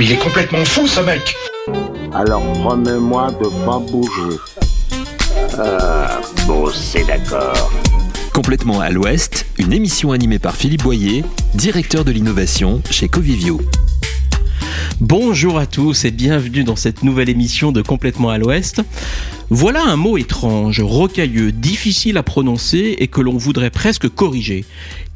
Mais il est complètement fou ce mec Alors promets-moi de pas bouger. Ah, bon, c'est d'accord. Complètement à l'Ouest, une émission animée par Philippe Boyer, directeur de l'innovation chez Covivio. Bonjour à tous et bienvenue dans cette nouvelle émission de Complètement à l'Ouest. Voilà un mot étrange, rocailleux, difficile à prononcer et que l'on voudrait presque corriger.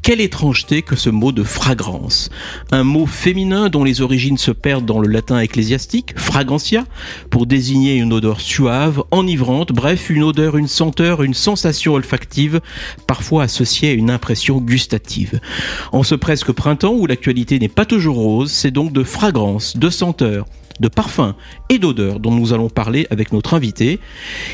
Quelle étrangeté que ce mot de fragrance. Un mot féminin dont les origines se perdent dans le latin ecclésiastique, fragrantia, pour désigner une odeur suave, enivrante, bref, une odeur, une senteur, une sensation olfactive, parfois associée à une impression gustative. En ce presque printemps où l'actualité n'est pas toujours rose, c'est donc de fragrance, de senteur, de parfums et d'odeurs dont nous allons parler avec notre invité.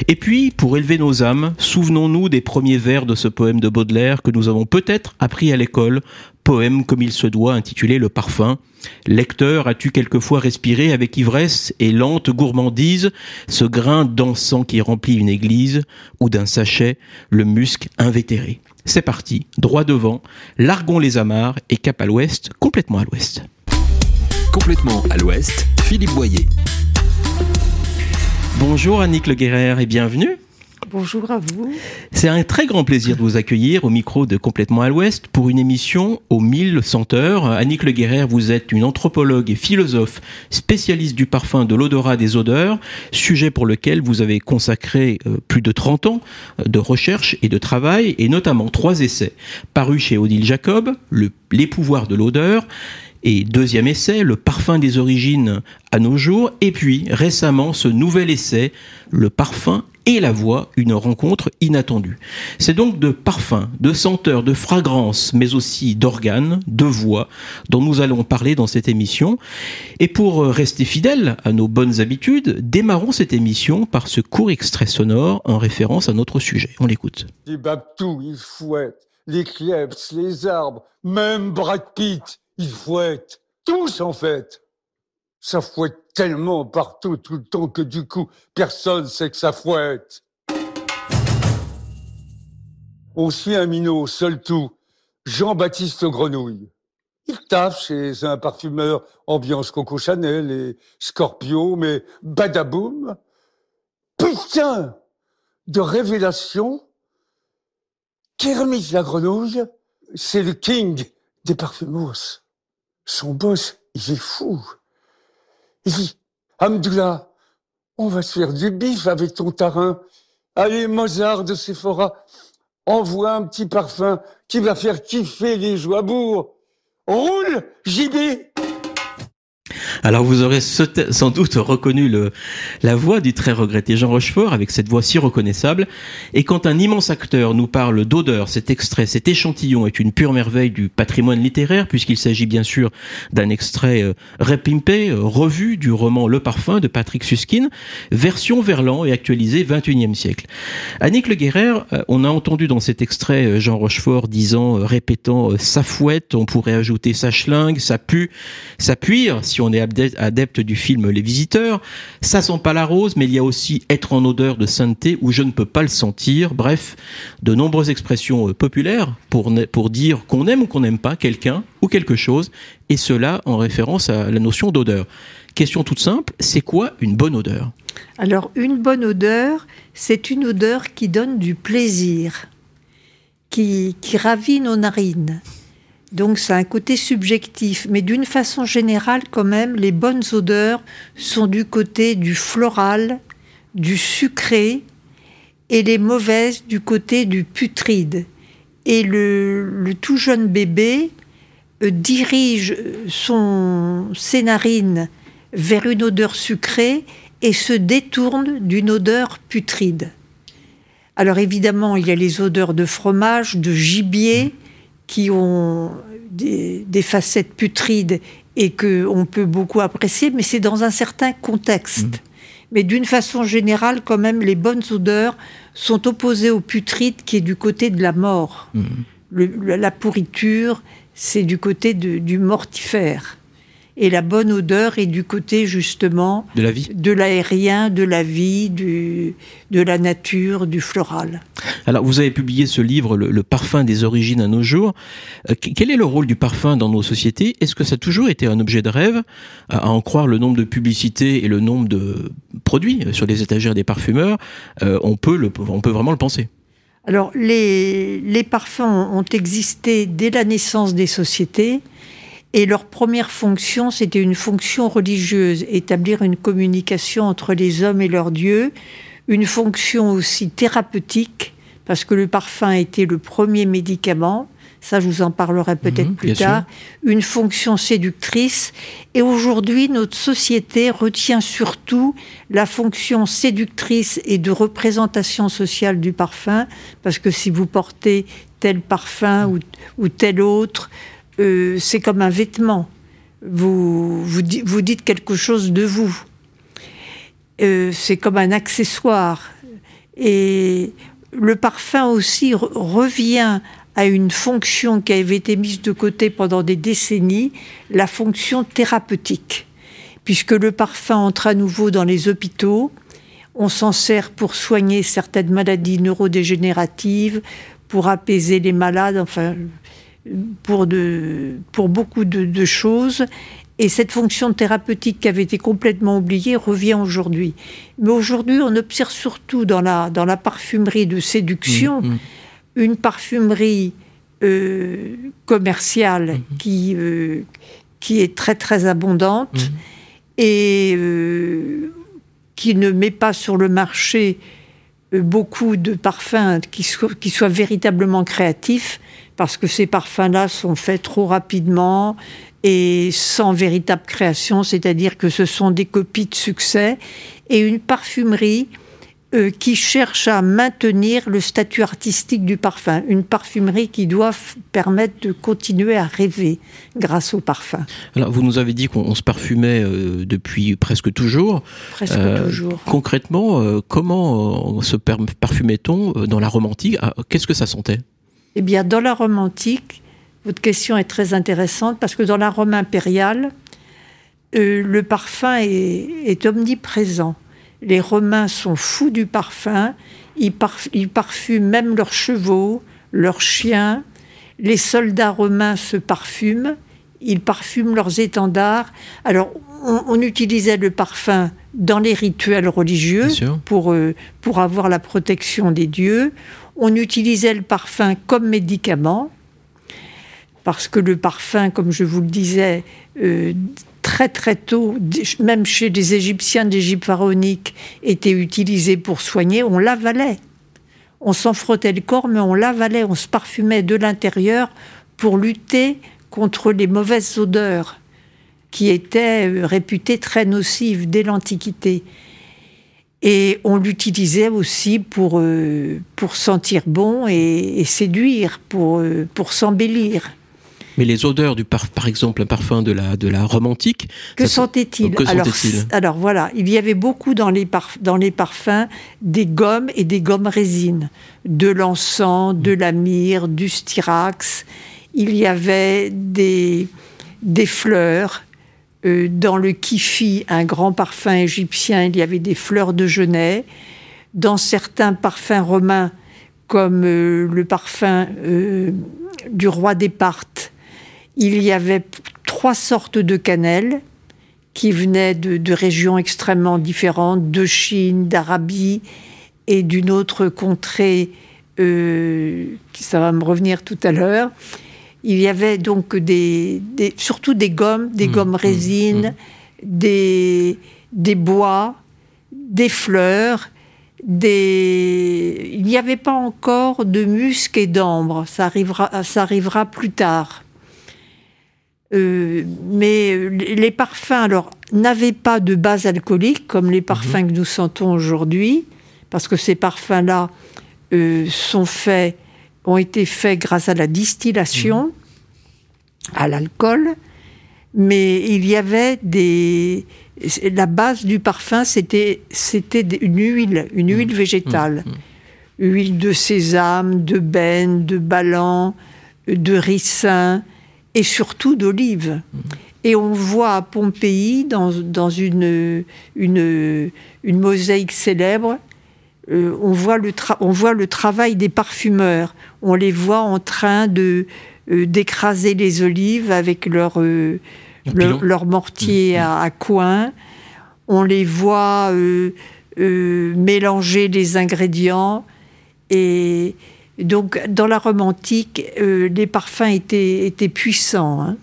Et puis, pour élever nos âmes, souvenons-nous des premiers vers de ce poème de Baudelaire que nous avons peut-être appris à l'école, poème comme il se doit intitulé Le parfum. Lecteur, as-tu quelquefois respiré avec ivresse et lente gourmandise ce grain d'encens qui remplit une église ou d'un sachet le musc invétéré? C'est parti, droit devant, largons les amarres et cap à l'ouest, complètement à l'ouest. Complètement à l'ouest, Philippe Boyer. Bonjour Annick Le Guerrer et bienvenue. Bonjour à vous. C'est un très grand plaisir de vous accueillir au micro de Complètement à l'Ouest pour une émission aux mille senteurs. Annick Le Guerrer, vous êtes une anthropologue et philosophe spécialiste du parfum, de l'odorat, des odeurs, sujet pour lequel vous avez consacré euh, plus de 30 ans de recherche et de travail, et notamment trois essais parus chez Odile Jacob, le, Les pouvoirs de l'odeur, et deuxième essai, Le parfum des origines à nos jours. Et puis récemment, ce nouvel essai, Le parfum et la voix, une rencontre inattendue. C'est donc de parfums, de senteurs, de fragrances, mais aussi d'organes, de voix, dont nous allons parler dans cette émission. Et pour rester fidèles à nos bonnes habitudes, démarrons cette émission par ce court extrait sonore en référence à notre sujet. On l'écoute. Les babtous, ils fouettent, les kleps, les arbres, même Brad Pitt, ils fouettent. Tous, en fait. Ça fouette tellement partout tout le temps que du coup, personne sait que ça fouette. On suit un minot, seul tout, Jean-Baptiste Grenouille. Il taffe chez un parfumeur ambiance Coco Chanel et Scorpio, mais badaboum, putain de révélation, Kermit la grenouille, c'est le king des parfumos. Son boss, il est fou. Il dit, Amdullah, on va se faire du bif avec ton tarin. Allez, Mozart de Sephora, envoie un petit parfum qui va faire kiffer les joabours. Roule, JB alors vous aurez sans doute reconnu le, la voix du très regretté Jean Rochefort avec cette voix si reconnaissable. Et quand un immense acteur nous parle d'odeur, cet extrait, cet échantillon est une pure merveille du patrimoine littéraire puisqu'il s'agit bien sûr d'un extrait euh, repimpé, euh, revu du roman Le Parfum de Patrick Suskin, version Verlan et actualisée 21e siècle. Annick Le Guerrer, euh, on a entendu dans cet extrait Jean Rochefort disant, répétant sa fouette, on pourrait ajouter sa schlingue, sa pu, sa puire si on est adepte du film Les Visiteurs. Ça sent pas la rose, mais il y a aussi être en odeur de sainteté où je ne peux pas le sentir. Bref, de nombreuses expressions euh, populaires pour, pour dire qu'on aime ou qu'on n'aime pas quelqu'un ou quelque chose, et cela en référence à la notion d'odeur. Question toute simple, c'est quoi une bonne odeur? Alors, une bonne odeur, c'est une odeur qui donne du plaisir, qui, qui ravit nos narines. Donc ça a un côté subjectif, mais d'une façon générale quand même, les bonnes odeurs sont du côté du floral, du sucré, et les mauvaises du côté du putride. Et le, tout jeune bébé euh, dirige son, ses narines vers une odeur sucrée et se détourne d'une odeur putride. Alors évidemment, il y a les odeurs de fromage, de gibier, qui ont des, des facettes putrides et qu'on peut beaucoup apprécier, mais c'est dans un certain contexte. Mmh. Mais d'une façon générale, quand même, les bonnes odeurs sont opposées au putride qui est du côté de la mort. Mmh. Le, la pourriture, c'est du côté de, du mortifère. Et la bonne odeur est du côté justement De la vie. de l'aérien, de la vie, du, de la nature, du floral. Alors, vous avez publié ce livre, Le, le parfum des origines à nos jours. Euh, qu- quel est le rôle du parfum dans nos sociétés? Est-ce que ça a toujours été un objet de rêve À à en croire le nombre de publicités et le nombre de produits sur les étagères des parfumeurs, euh, on, peut le, on peut vraiment le penser. Alors, les, les parfums ont existé dès la naissance des sociétés et leur première fonction, c'était une fonction religieuse, établir une communication entre les hommes et leur Dieu, une fonction aussi thérapeutique, parce que le parfum était le premier médicament, ça je vous en parlerai peut-être Mhm, plus sûr. tard, une fonction séductrice, et aujourd'hui notre société retient surtout la fonction séductrice et de représentation sociale du parfum, parce que si vous portez tel parfum ou, ou tel autre, euh, c'est comme un vêtement. Vous, vous, vous dites quelque chose de vous. Euh, c'est comme un accessoire. Et le parfum aussi re- revient à une fonction qui avait été mise de côté pendant des décennies, la fonction thérapeutique. Puisque le parfum entre à nouveau dans les hôpitaux, on s'en sert pour soigner certaines maladies neurodégénératives, pour apaiser les malades, enfin, pour, de, pour beaucoup de, de choses. Et cette fonction thérapeutique qui avait été complètement oubliée revient aujourd'hui. Mais aujourd'hui, on observe surtout dans la, dans la parfumerie de séduction Mhm. une parfumerie euh, commerciale qui, euh, qui est très très abondante et euh, qui ne met pas sur le marché beaucoup de parfums qui soient, qui soient véritablement créatifs, parce que ces parfums-là sont faits trop rapidement et sans véritable création, c'est-à-dire que ce sont des copies de succès, et une parfumerie euh, qui cherche à maintenir le statut artistique du parfum, une parfumerie qui doit permettre de continuer à rêver grâce au parfum, Alors, vous nous avez dit qu'on on se parfumait euh, depuis presque toujours. presque Euh, toujours. Concrètement, comment se parfumait-on dans la romantique? Ah, Qu'est-ce que ça sentait? Eh bien, dans la Rome antique, votre question est très intéressante parce que dans la Rome impériale, euh, le parfum est, omniprésent. Les Romains sont fous du parfum, ils, parf- ils parfument même leurs chevaux, leurs chiens. Les soldats romains se parfument, ils parfument leurs étendards. Alors, on utilisait le parfum dans les rituels religieux pour, euh, pour avoir la protection des dieux. On utilisait le parfum comme médicament, parce que le parfum, comme je vous le disais, euh, très très tôt, même chez les Égyptiens d'Égypte pharaonique, était utilisé pour soigner. On l'avalait. On s'en frottait le corps, mais on l'avalait. On se parfumait de l'intérieur pour lutter contre les mauvaises odeurs qui étaient euh, réputées très nocives dès l'Antiquité. Et on l'utilisait aussi pour, euh, pour sentir bon et, et séduire, pour, euh, pour s'embellir. Mais les odeurs du par, par exemple, un parfum de la, de la Rome antique, Que sentait-il alors, alors voilà, il y avait beaucoup dans les, dans les parfums des gommes et des gommes résines, de l'encens, de la myrrhe, du styrax. Il y avait des, des fleurs. Euh, dans le kifi, un grand parfum égyptien, il y avait des fleurs de genêt. Dans certains parfums romains, comme euh, le parfum euh, du roi des Parthes, il y avait trois sortes de cannelle qui venaient de, de régions extrêmement différentes, de Chine, d'Arabie et d'une autre contrée, ça va me revenir tout à l'heure. Il y avait donc des, des- surtout des gommes, des Mmh, gommes mmh, résines, des, des bois, des fleurs, des... il n'y avait pas encore de musc et d'ambre. Ça arrivera, ça arrivera plus tard. Euh, mais les parfums, alors, n'avaient pas de base alcoolique comme les parfums que nous sentons aujourd'hui, parce que ces parfums-là euh, sont faits, ont été faits grâce à la distillation, à l'alcool, mais il y avait des. La base du parfum, c'était une huile, une huile végétale, huile de sésame, de benne, de balan, de ricin et surtout d'olive. Et on voit à Pompéi, dans, dans une, une, une mosaïque célèbre, euh, on, voit le on voit le travail des parfumeurs. On les voit en train de euh, d'écraser les olives avec leur, euh, leur, leur, mortier Mmh. à, à coin. On les voit euh, euh, mélanger les ingrédients. Et donc, dans la romantique, euh, les parfums étaient, étaient puissants. hein.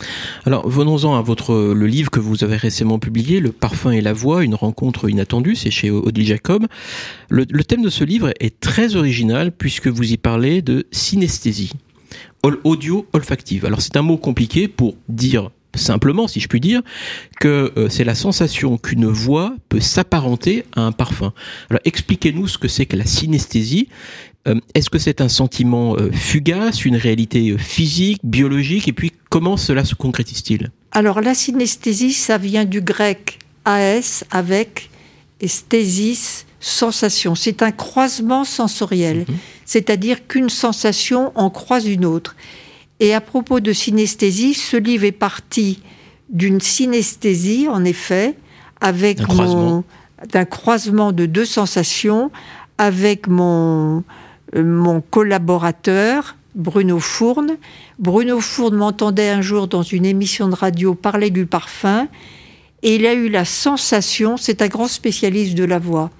Alors, venons-en à votre le livre que vous avez récemment publié, Le parfum et la voix, une rencontre inattendue, c'est chez Odile Jacob. Le, le thème de ce livre est très original puisque vous y parlez de synesthésie, Ol- audio-olfactive. Alors, c'est un mot compliqué pour dire simplement, si je puis dire, que euh, c'est la sensation qu'une voix peut s'apparenter à un parfum. Alors, expliquez-nous ce que c'est que la synesthésie. Euh, Est-ce que c'est un sentiment euh, fugace, une réalité euh, physique, biologique, et puis comment cela se concrétise-t-il? Alors, la synesthésie, ça vient du grec as avec et stésis, sensation. C'est un croisement sensoriel, c'est-à-dire qu'une sensation en croise une autre. Et à propos de synesthésie, ce livre est parti d'une synesthésie, en effet, avec croisement. d'un croisement de deux sensations avec mon mon collaborateur Bruno Fourne. Bruno Fourne m'entendait un jour dans une émission de radio parler du parfum et il a eu la sensation, c'est un grand spécialiste de la voix,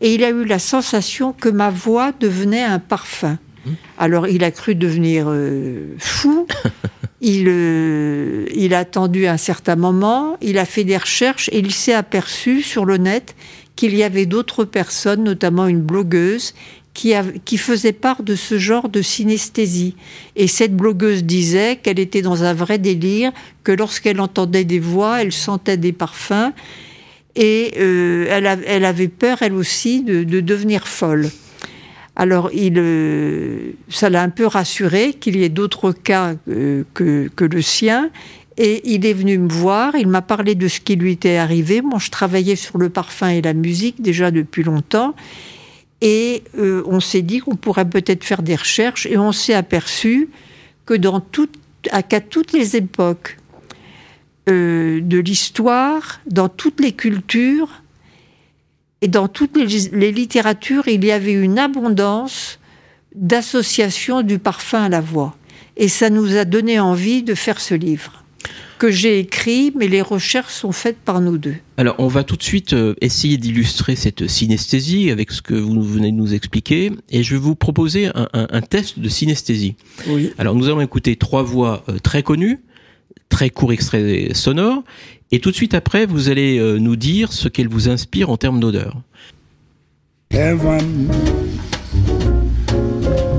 et il a eu la sensation que ma voix devenait un parfum. Alors il a cru devenir euh, fou. Il, euh, il a attendu un certain moment, il a fait des recherches et il s'est aperçu sur le net qu'il y avait d'autres personnes, notamment une blogueuse, qui, faisait part de ce genre de synesthésie. Et cette blogueuse disait qu'elle était dans un vrai délire, que lorsqu'elle entendait des voix, elle sentait des parfums, et euh, elle avait peur, elle aussi, de, de devenir folle. Alors, il, euh, ça l'a un peu rassuré qu'il y ait d'autres cas euh, que, que le sien. Et il est venu me voir, il m'a parlé de ce qui lui était arrivé. Moi, je travaillais sur le parfum et la musique déjà depuis longtemps. Et euh, on s'est dit qu'on pourrait peut-être faire des recherches. Et on s'est aperçu que dans tout, à- qu'à toutes les époques euh, de l'histoire, dans toutes les cultures, et dans toutes les, les littératures, il y avait une abondance d'associations du parfum à la voix. Et ça nous a donné envie de faire ce livre, que j'ai écrit, mais les recherches sont faites par nous deux. Alors, on va tout de suite euh, essayer d'illustrer cette synesthésie avec ce que vous venez de nous expliquer, et je vais vous proposer un, un- un test de synesthésie. Oui. Alors, nous allons écouter trois voix euh, très connues, très courts extraits sonores, et tout de suite après, vous allez euh, nous dire ce qu'elles vous inspirent en termes d'odeur. Heaven.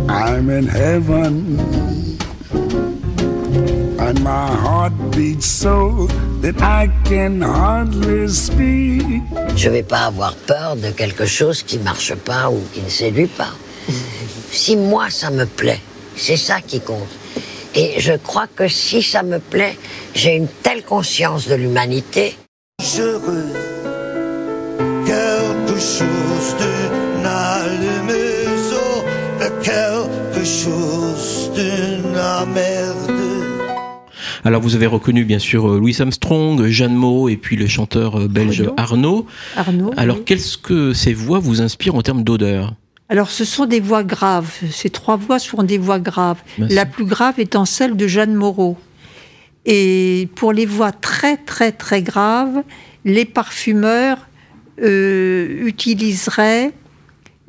I'm in heaven. And my heart beats so that I can hardly speak. Je vais pas avoir peur de quelque chose qui marche pas ou qui ne séduit pas. Si moi ça me plaît, c'est ça qui compte. Et je crois que si ça me plaît, j'ai une telle conscience de l'humanité. heureux. Quelque chose quelque chose de la merde. Alors, vous avez reconnu bien sûr euh, Louis Armstrong, Jeanne Moreau et puis le chanteur euh, belge Arnaud. Arnaud. Alors, oui. qu'est-ce que ces voix vous inspirent en termes d'odeur? Alors, ce sont des voix graves. Ces trois voix sont des voix graves. Merci. La plus grave étant celle de Jeanne Moreau. Et pour les voix très, très, très graves, les parfumeurs euh, utiliseraient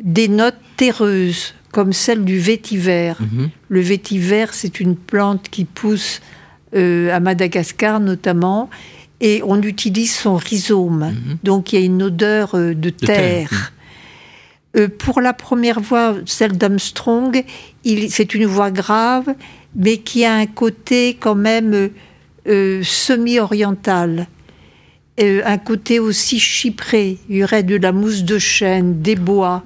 des notes terreuses, comme celle du vétiver. Mhm. Le vétiver, c'est une plante qui pousse euh, à Madagascar notamment, et on utilise son rhizome. Donc il y a une odeur euh, de, terre, terre. Euh, pour la première voix, celle d'Armstrong, c'est une voix grave, mais qui a un côté quand même euh, semi-oriental. Euh, un côté aussi chypré. Il y aurait de la mousse de chêne, des bois.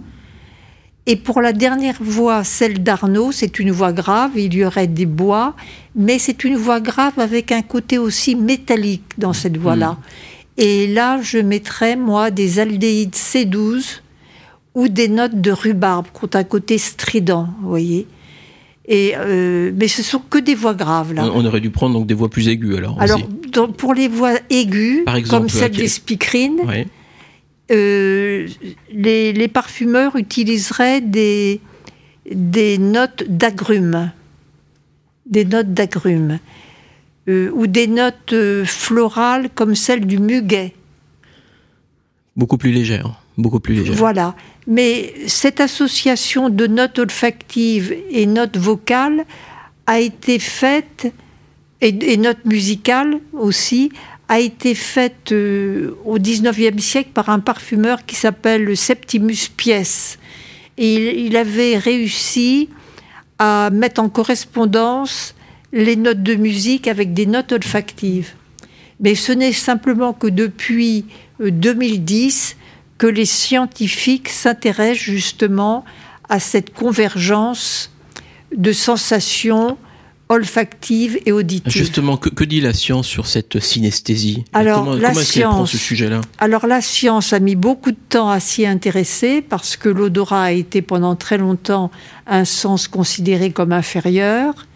Et pour la dernière voix, celle d'Arnaud, c'est une voix grave, il y aurait des bois, mais c'est une voix grave avec un côté aussi métallique dans cette voix-là. Et là, je mettrais, moi, des aldéhydes C12 ou des notes de rhubarbe qui ont un côté strident, vous voyez. Et, euh, mais ce sont que des voix graves là. On aurait dû prendre donc des voix plus aiguës alors. Alors dans- pour les voix aiguës, Par exemple, comme celle des speakerines, Ouais. euh, les, les parfumeurs utiliseraient des, des notes d'agrumes, des notes d'agrumes, euh, ou des notes euh, florales comme celle du muguet. Beaucoup plus légère. Beaucoup plus légère. Voilà. Mais cette association de notes olfactives et notes vocales a été faite, et, et notes musicales aussi, a été faite euh, au XIXe siècle par un parfumeur qui s'appelle Septimus Pies. Et il, il avait réussi à mettre en correspondance les notes de musique avec des notes olfactives. Mais ce n'est simplement que depuis euh, 2010 que les scientifiques s'intéressent justement à cette convergence de sensations olfactives et auditives. Justement, que, que dit la science sur cette synesthésie Alors, Comment, la comment est-ce qu'elle prend science- ce sujet-là Alors la science a mis beaucoup de temps à s'y intéresser parce que l'odorat a été pendant très longtemps un sens considéré comme inférieur.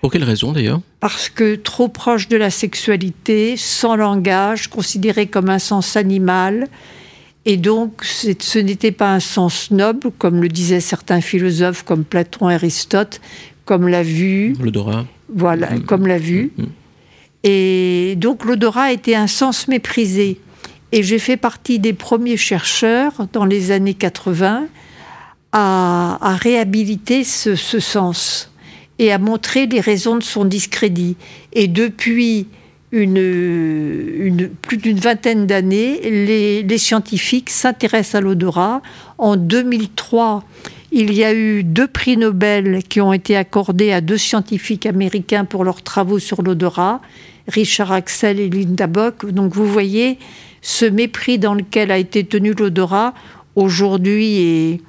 Pour quelle raison d'ailleurs parce que trop proche de la sexualité, sans langage, considéré comme un sens animal. Et donc, ce n'était pas un sens noble, comme le disaient certains philosophes comme Platon et Aristote, comme l'a vue, L'odorat voilà, Mhm. comme l'a vue. Mhm. Et donc, l'odorat était un sens méprisé. Et j'ai fait partie des premiers chercheurs, dans les années 80, à, à réhabiliter ce, ce sens et à montrer les raisons de son discrédit. Et depuis une, une- plus d'une vingtaine d'années, les, les scientifiques s'intéressent à l'odorat. En 2003, il y a eu deux prix Nobel qui ont été accordés à deux scientifiques américains pour leurs travaux sur l'odorat, Richard Axel et Linda Bock. Donc vous voyez, ce mépris dans lequel a été tenu l'odorat aujourd'hui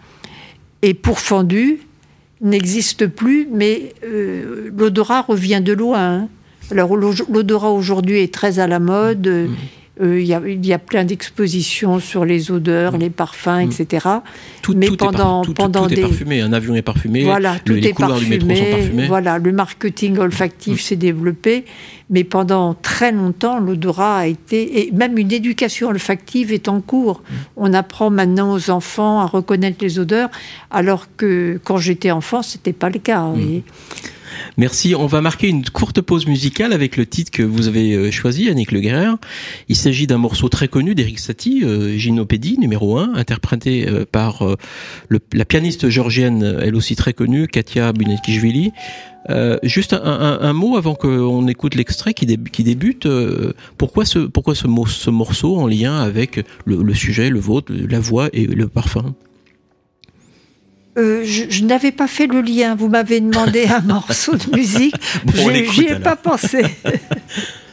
est, pourfendu, n'existe plus, mais euh, l'odorat revient de loin. Alors l'o- l'odorat aujourd'hui est très à la mode. Euh, euh, Il y, a, il y a plein d'expositions sur les odeurs, les parfums, etc. tout, Mais tout est, pendant- par- tout- pendant tout est des- parfumé. Un avion est parfumé. Voilà, le- tout les est couloirs du métro sont parfumé. parfumés. Voilà, le marketing olfactif s'est développé, mais pendant très longtemps, l'odorat a été et même une éducation olfactive est en cours. On apprend maintenant aux enfants à reconnaître les odeurs, alors que quand j'étais enfant, c'était pas le cas. vous voyez. Merci. On va marquer une courte pause musicale avec le titre que vous avez euh, choisi, Annick Le. Il s'agit d'un morceau très connu d'Eric Satie, euh, Gynopédie, numéro 1, interprété euh, par la pianiste georgienne, elle aussi très connue, Katia Bunetishvili. Euh, juste un, mot avant qu'on écoute l'extrait qui, dé- qui débute. pourquoi ce, pourquoi ce, morceau en lien avec le sujet, le vôtre, la voix et le parfum? Euh, je, je n'avais pas fait le lien. Vous m'avez demandé un morceau de musique. Bon, J'y ai alors. pas pensé.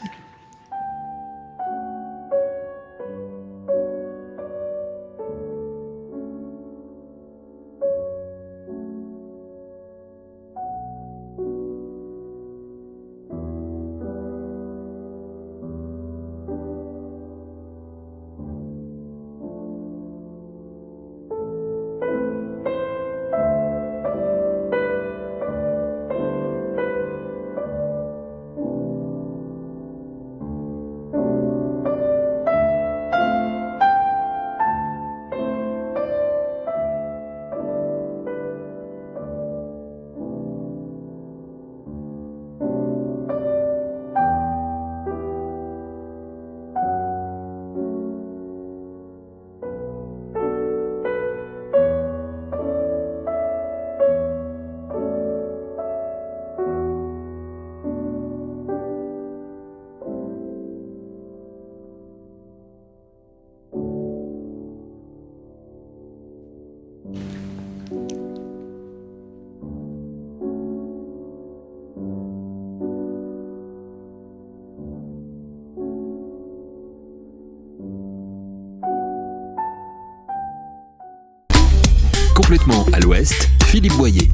Complètement à l'ouest, Philippe Boyer.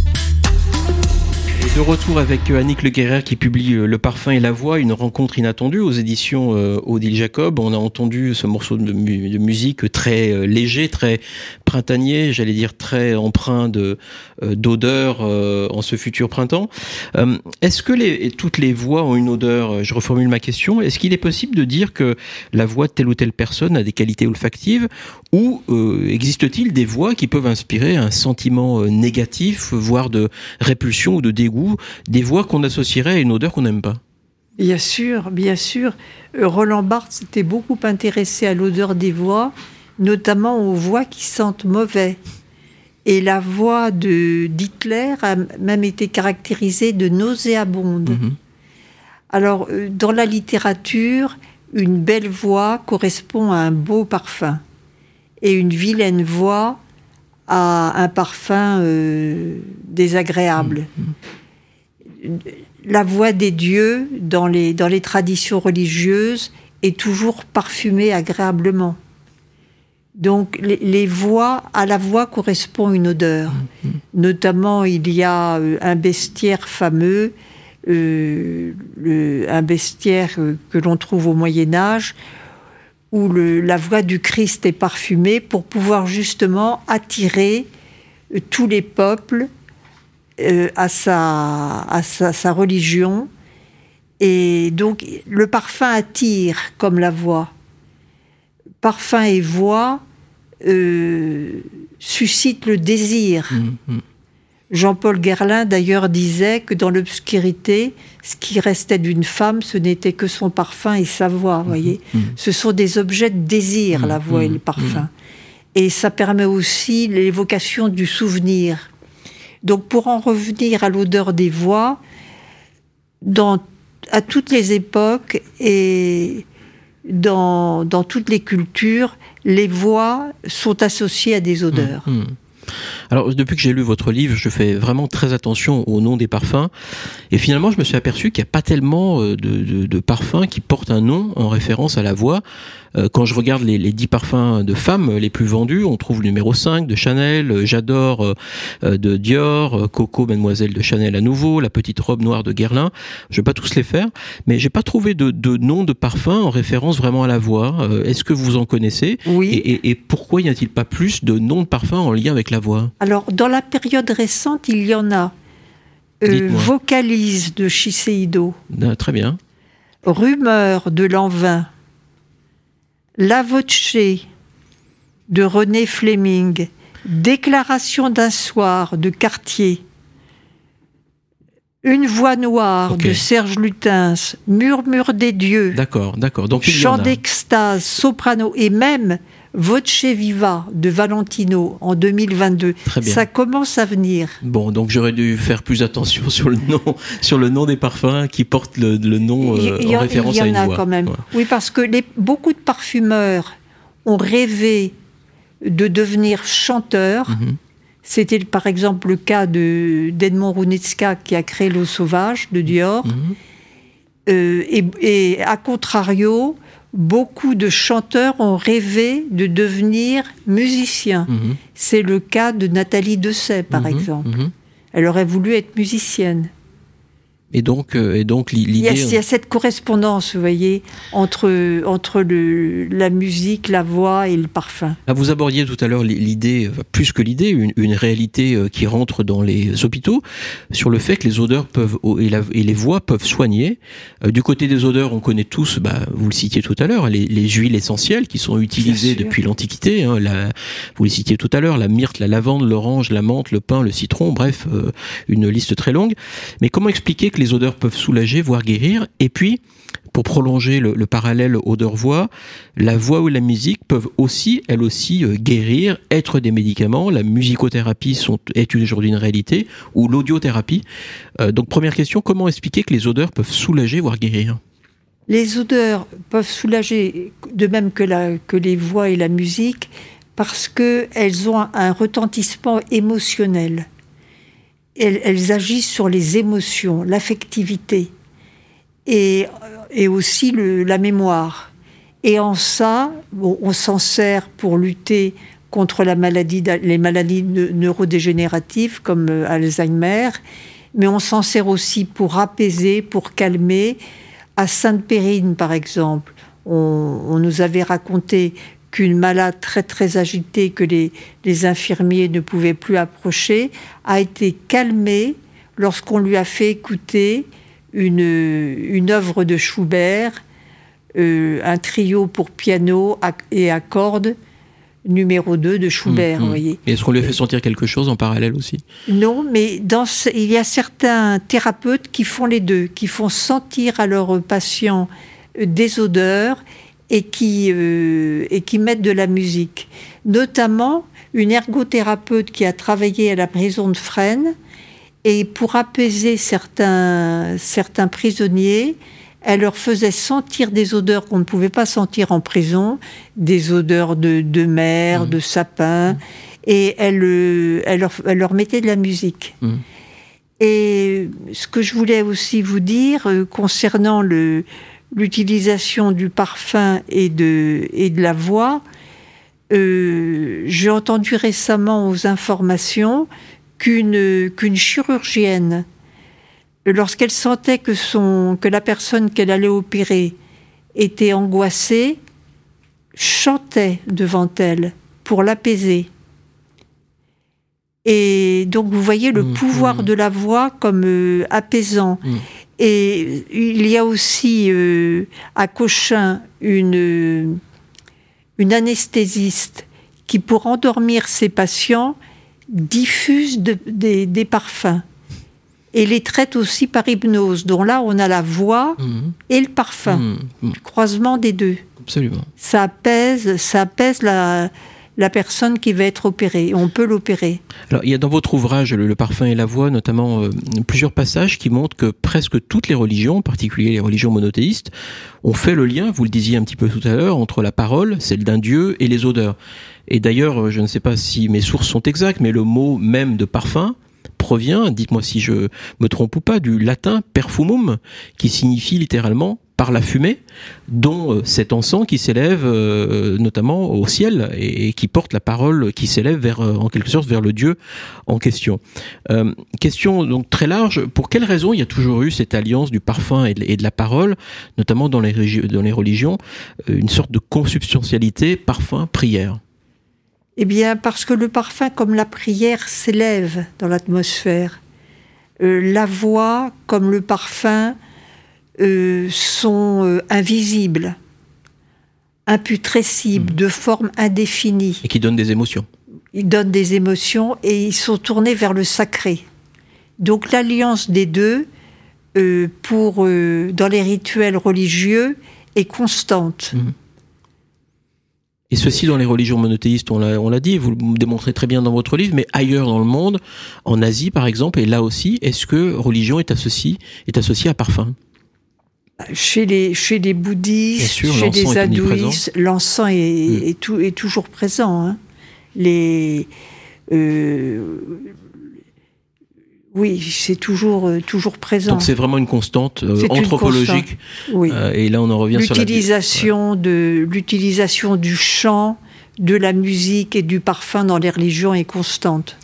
De retour avec euh, Annick Le Guerrer qui publie euh, Le parfum et la voix, une rencontre inattendue aux éditions euh, Odile Jacob. On a entendu ce morceau de, mu- de musique très léger, très printanier, j'allais dire très empreint de euh, d'odeur euh, en ce futur printemps. Euh, Est-ce que toutes les voix ont une odeur Je reformule ma question. Est-ce qu'il est possible de dire que la voix de telle ou telle personne a des qualités olfactives ou existe-t-il des voix qui peuvent inspirer un sentiment négatif, voire de répulsion ou de dégoût, des voix qu'on associerait à une odeur qu'on n'aime pas? Bien sûr, bien sûr. Roland Barthes s'était beaucoup intéressé à l'odeur des voix, notamment aux voix qui sentent mauvais. Et la voix de d'Hitler a même été caractérisée de nauséabonde. Alors, euh, dans la littérature, une belle voix correspond à un beau parfum. Et une vilaine voix à un parfum euh, désagréable. La voix des dieux dans les, dans les traditions religieuses est toujours parfumée agréablement. Donc les, les voix, à la voix correspond une odeur. Notamment, il y a euh, un bestiaire fameux, euh, le- un bestiaire euh, que l'on trouve au Moyen Âge, où le- la voix du Christ est parfumée pour pouvoir justement attirer tous les peuples euh, à, sa, à sa, sa religion. Et donc, le parfum attire comme la voix. Parfum et voix euh, suscitent le désir. Jean-Paul Guerlain, d'ailleurs, disait que dans l'obscurité, ce qui restait d'une femme, ce n'était que son parfum et sa voix. vous voyez, ce sont des objets de désir, la voix et le parfum. Et ça permet aussi l'évocation du souvenir. Donc, pour en revenir à l'odeur des voix, dans, à toutes les époques et dans, dans toutes les cultures, les voix sont associées à des odeurs. Hmm. Alors, depuis que j'ai lu votre livre, je fais vraiment très attention au nom des parfums. Et finalement, je me suis aperçu qu'il n'y a pas tellement euh, de, de- de parfums qui portent un nom en référence à la voix. Euh, Quand je regarde les, les 10 parfums de femmes les plus vendus, on trouve le numéro 5 de Chanel, euh, J'adore euh, euh, de Dior, euh, Coco Mademoiselle de Chanel à nouveau, la petite robe noire de Guerlain. Je vais pas tous les faire, mais j'ai pas trouvé de, de nom de parfum en référence vraiment à la voix. Euh, Est-ce que vous en connaissez Oui. et, et- et pourquoi y a-t-il pas plus de noms de parfums en lien avec la voix? Alors, dans la période récente, il y en a. Euh. Vocalise de Shiseido, Ah, Très bien. Rumeur de Lanvin, La Voce de René Fleming, Déclaration d'un soir de Cartier, Une voix noire de Serge Lutens, Murmure des dieux, D'accord, d'accord. Donc Chant d'extase, soprano et même Voce Viva de Valentino en 2022. Très bien. Ça commence à venir. Bon, donc j'aurais dû faire plus attention sur le nom, sur le nom des parfums qui portent le, le nom euh, en en- référence il y à en une a voix. quand même. Ouais. Oui, parce que les- beaucoup de parfumeurs ont rêvé de devenir chanteurs. Mhm. C'était par exemple le cas de d'Edmond Runitska qui a créé l'eau sauvage de Dior. Mhm. Euh, et, et à contrario, beaucoup de chanteurs ont rêvé de devenir musiciens. Mhm. C'est le cas de Nathalie Dessay, par Mhm. exemple. Mhm. Elle aurait voulu être musicienne. Et donc, euh, et donc Il l'idée. il y a cette correspondance, vous voyez, entre, entre le, la musique, la voix et le parfum. Ah, vous abordiez tout à l'heure li- l'idée, plus que l'idée, une, une réalité euh, qui rentre dans les hôpitaux, sur le fait que les odeurs peuvent et, la- et les voix peuvent soigner. Euh, du côté des odeurs, on connaît tous, bah, vous le citiez tout à l'heure, les, les huiles essentielles qui sont utilisées depuis l'Antiquité. hein, la- vous les citiez tout à l'heure, la myrte, la lavande, l'orange, la menthe, le pin, le citron, bref, une liste très longue. Mais comment expliquer que les odeurs peuvent soulager, voire guérir Et puis, pour prolonger le, le parallèle odeur-voix, la voix ou la musique peuvent aussi, elles aussi, euh, guérir, être des médicaments. La musicothérapie est aujourd'hui une réalité, ou l'audiothérapie. Euh, donc, première question, comment expliquer que les odeurs peuvent soulager, voire guérir? Les odeurs peuvent soulager, de même que, les voix et la musique, parce qu'elles ont un retentissement émotionnel. Elles, agissent sur les émotions, l'affectivité et, aussi la mémoire. Et en ça, on s'en sert pour lutter contre les maladies ne- neurodégénératives comme euh, Alzheimer. mais on s'en sert aussi pour apaiser, pour calmer. À Sainte-Périne, par exemple, on nous avait raconté qu'une malade très très agitée que les, les, infirmiers ne pouvaient plus approcher a été calmée lorsqu'on lui a fait écouter une, une œuvre de Schubert, euh, un trio pour piano et à cordes numéro 2 de Schubert. Mmh, mmh. voyez. Et est-ce qu'on lui a fait sentir quelque chose en parallèle aussi? Non, mais dans ce, il y a certains thérapeutes qui font les deux, qui font sentir à leurs patients des odeurs et qui, euh, et qui mettent de la musique. Notamment une ergothérapeute qui a travaillé à la prison de Fresnes et pour apaiser certains, certains prisonniers, elle leur faisait sentir des odeurs qu'on ne pouvait pas sentir en prison, des odeurs de, de mer, Mmh. de sapin, et elle, euh, elle, leur, elle leur mettait de la musique. Mmh. Et ce que je voulais aussi vous dire euh, concernant le, l'utilisation du parfum et de, et de la voix, euh, j'ai entendu récemment aux informations qu'une qu'une chirurgienne, lorsqu'elle sentait que, son, que la personne qu'elle allait opérer était angoissée, chantait devant elle pour l'apaiser. Et donc vous voyez le Mmh, pouvoir mmh. de la voix comme euh, apaisant. Mmh. Et il y a aussi euh, à Cochin une, une anesthésiste qui, pour endormir ses patients, diffuse de- des, des parfums et les traite aussi par hypnose. Donc là, on a la voix Mmh. et le parfum, Mmh. Mmh. le croisement des deux. Absolument. Ça apaise, ça apaise la, la personne qui va être opérée. On peut l'opérer. Alors, il y a dans votre ouvrage, Le, parfum et la voix, notamment euh, plusieurs passages qui montrent que presque toutes les religions, en particulier les religions monothéistes, ont fait le lien, vous le disiez un petit peu tout à l'heure, entre la parole, celle d'un dieu, et les odeurs. Et d'ailleurs, euh, je ne sais pas si mes sources sont exactes, mais le mot même de parfum provient, dites-moi si je me trompe ou pas, du latin perfumum, qui signifie littéralement par la fumée, dont euh, cet encens qui s'élève euh, notamment au ciel et, qui porte la parole qui s'élève vers, euh, en quelque sorte, vers le Dieu en question. Question donc très large. Pour quelles raisons il y a toujours eu cette alliance du parfum et de, la parole, notamment dans les, religions, une sorte de consubstantialité parfum-prière? Eh bien, parce que le parfum, comme la prière, s'élève dans l'atmosphère. La voix, comme le parfum, euh, sont euh, invisibles, imputrescibles, de forme indéfinie. et qui donne des émotions. Ils donnent des émotions et ils sont tournés vers le sacré. Donc l'alliance des deux, euh, pour, dans les rituels religieux, est constante. Et ceci dans les religions monothéistes, on l'a, on l'a dit, vous le démontrez très bien dans votre livre, mais ailleurs dans le monde, en Asie par exemple, et là aussi, est-ce que religion est associée, est associée à parfum? Chez les, chez les bouddhistes, sûr, chez les hindouistes, l'encens est, Mm. est tou- est toujours présent. hein. Les, euh, oui, c'est toujours, euh, toujours présent. Donc c'est vraiment une constante euh, C'est une anthropologique. Oui. Euh, et là, on en revient sur la L'utilisation de l'utilisation du chant, de la musique et du parfum dans les religions est constante.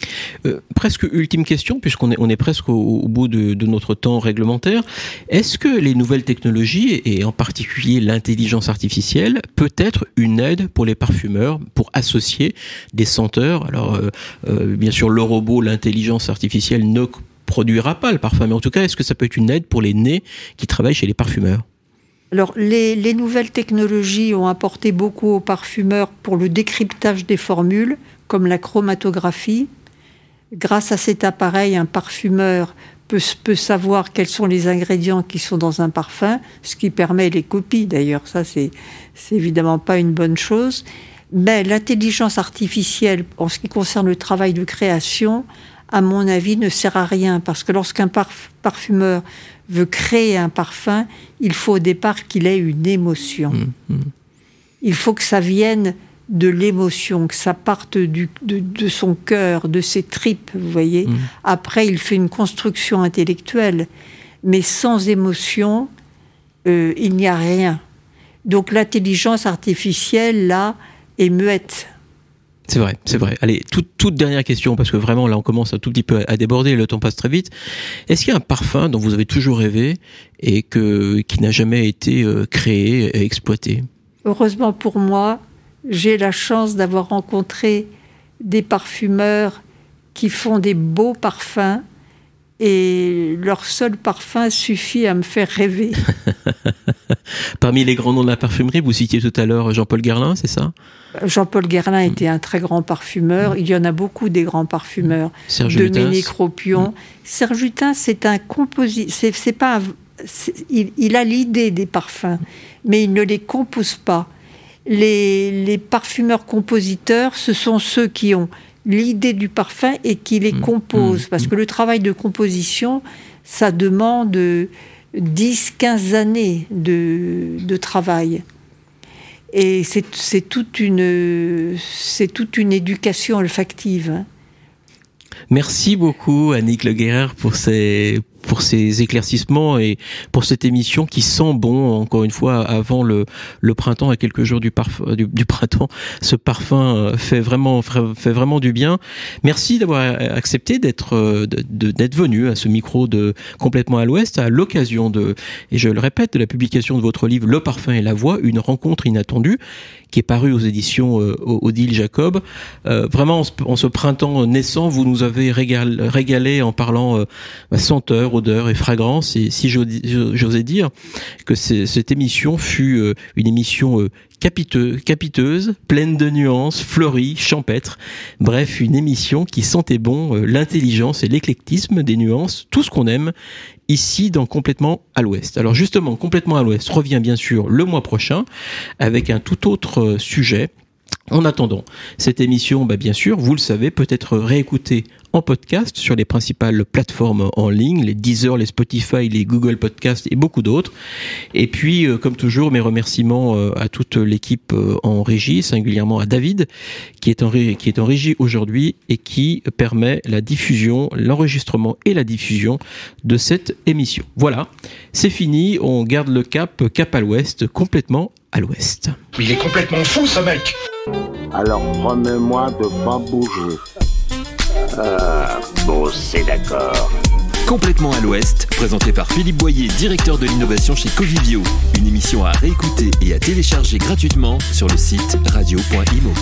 Euh, presque ultime question, puisqu'on est, on est presque au, au bout de, de notre temps réglementaire. Est-ce que les nouvelles technologies, et en particulier l'intelligence artificielle, peut être une aide pour les parfumeurs pour associer des senteurs? Alors, euh, euh, bien sûr, le robot, l'intelligence artificielle ne produira pas le parfum, mais en tout cas, est-ce que ça peut être une aide pour les nez qui travaillent chez les parfumeurs? Alors, les, les nouvelles technologies ont apporté beaucoup aux parfumeurs pour le décryptage des formules, comme la chromatographie. Grâce à cet appareil, un parfumeur peut, peut savoir quels sont les ingrédients qui sont dans un parfum, ce qui permet les copies d'ailleurs. Ça, c'est évidemment pas une bonne chose. Mais l'intelligence artificielle, en ce qui concerne le travail de création, à mon avis, ne sert à rien parce que lorsqu'un parf- parfumeur veut créer un parfum, il faut au départ qu'il ait une émotion. Il faut que ça vienne de l'émotion, que ça parte du- de, de son cœur, de ses tripes, vous voyez. Après, il fait une construction intellectuelle, mais sans émotion, euh, il n'y a rien. Donc l'intelligence artificielle, là, est muette. C'est vrai, c'est vrai. Allez, toute, toute dernière question, parce que vraiment là on commence un tout petit peu à déborder, le temps passe très vite. Est-ce qu'il y a un parfum dont vous avez toujours rêvé et que, qui n'a jamais été euh, créé et exploité? Heureusement pour moi, j'ai la chance d'avoir rencontré des parfumeurs qui font des beaux parfums et leur seul parfum suffit à me faire rêver. Parmi les grands noms de la parfumerie, vous citiez tout à l'heure Jean-Paul Guerlain, c'est ça? Jean-Paul Guerlain était un très grand parfumeur. Il y en a beaucoup des grands parfumeurs. Serge Dominique Ropion. Serge Hutin, c'est un compositeur. C'est pas. il, il, a l'idée des parfums, mais il ne les compose pas. Les, les parfumeurs compositeurs, ce sont ceux qui ont l'idée du parfum et qui les compose. Parce que le travail de composition, ça demande 10-15 années de, de travail. Et c'est toute, une, toute une éducation olfactive. hein. Merci beaucoup, Annick Le Guerrer, pour ces, pour ces éclaircissements et pour cette émission qui sent bon, encore une fois, avant le, le printemps, à quelques jours du, parfum, du, du printemps. Ce parfum euh, fait vraiment, fait vraiment du bien. Merci d'avoir accepté d'être, euh, d'être venu à ce micro de Complètement à l'Ouest à l'occasion de, et je le répète, de la publication de votre livre Le parfum et la voix, une rencontre inattendue, qui est paru aux éditions euh, Odile Jacob. Euh, vraiment, en ce, en ce, printemps naissant, vous nous avez régal, régalé en parlant euh, senteur, odeur et fragrance. Et si j'osais dire que cette émission fut euh, une émission euh, capiteuse, pleine de nuances, fleurie, champêtre. Bref, une émission qui sentait bon euh, l'intelligence et l'éclectisme des nuances, tout ce qu'on aime ici dans Complètement à l'Ouest. Alors justement, Complètement à l'Ouest revient bien sûr le mois prochain avec un tout autre sujet. En attendant, cette émission, bah bien sûr, vous le savez, peut être réécoutée en podcast sur les principales plateformes en ligne, les Deezer, les Spotify, les Google Podcasts et beaucoup d'autres. Et puis, euh, comme toujours, mes remerciements euh, à toute l'équipe euh, en régie, singulièrement à David, qui est en, ré qui est en régie aujourd'hui et qui permet la diffusion, l'enregistrement et la diffusion de cette émission. Voilà, c'est fini, on garde le cap, cap à l'ouest, complètement à l'ouest. Il est complètement fou ce mec Alors promets-moi de pas bouger. Ah, bon, c'est d'accord. Complètement à l'Ouest, présenté par Philippe Boyer, directeur de l'innovation chez Covivio. Une émission à réécouter et à télécharger gratuitement sur le site radio.imo.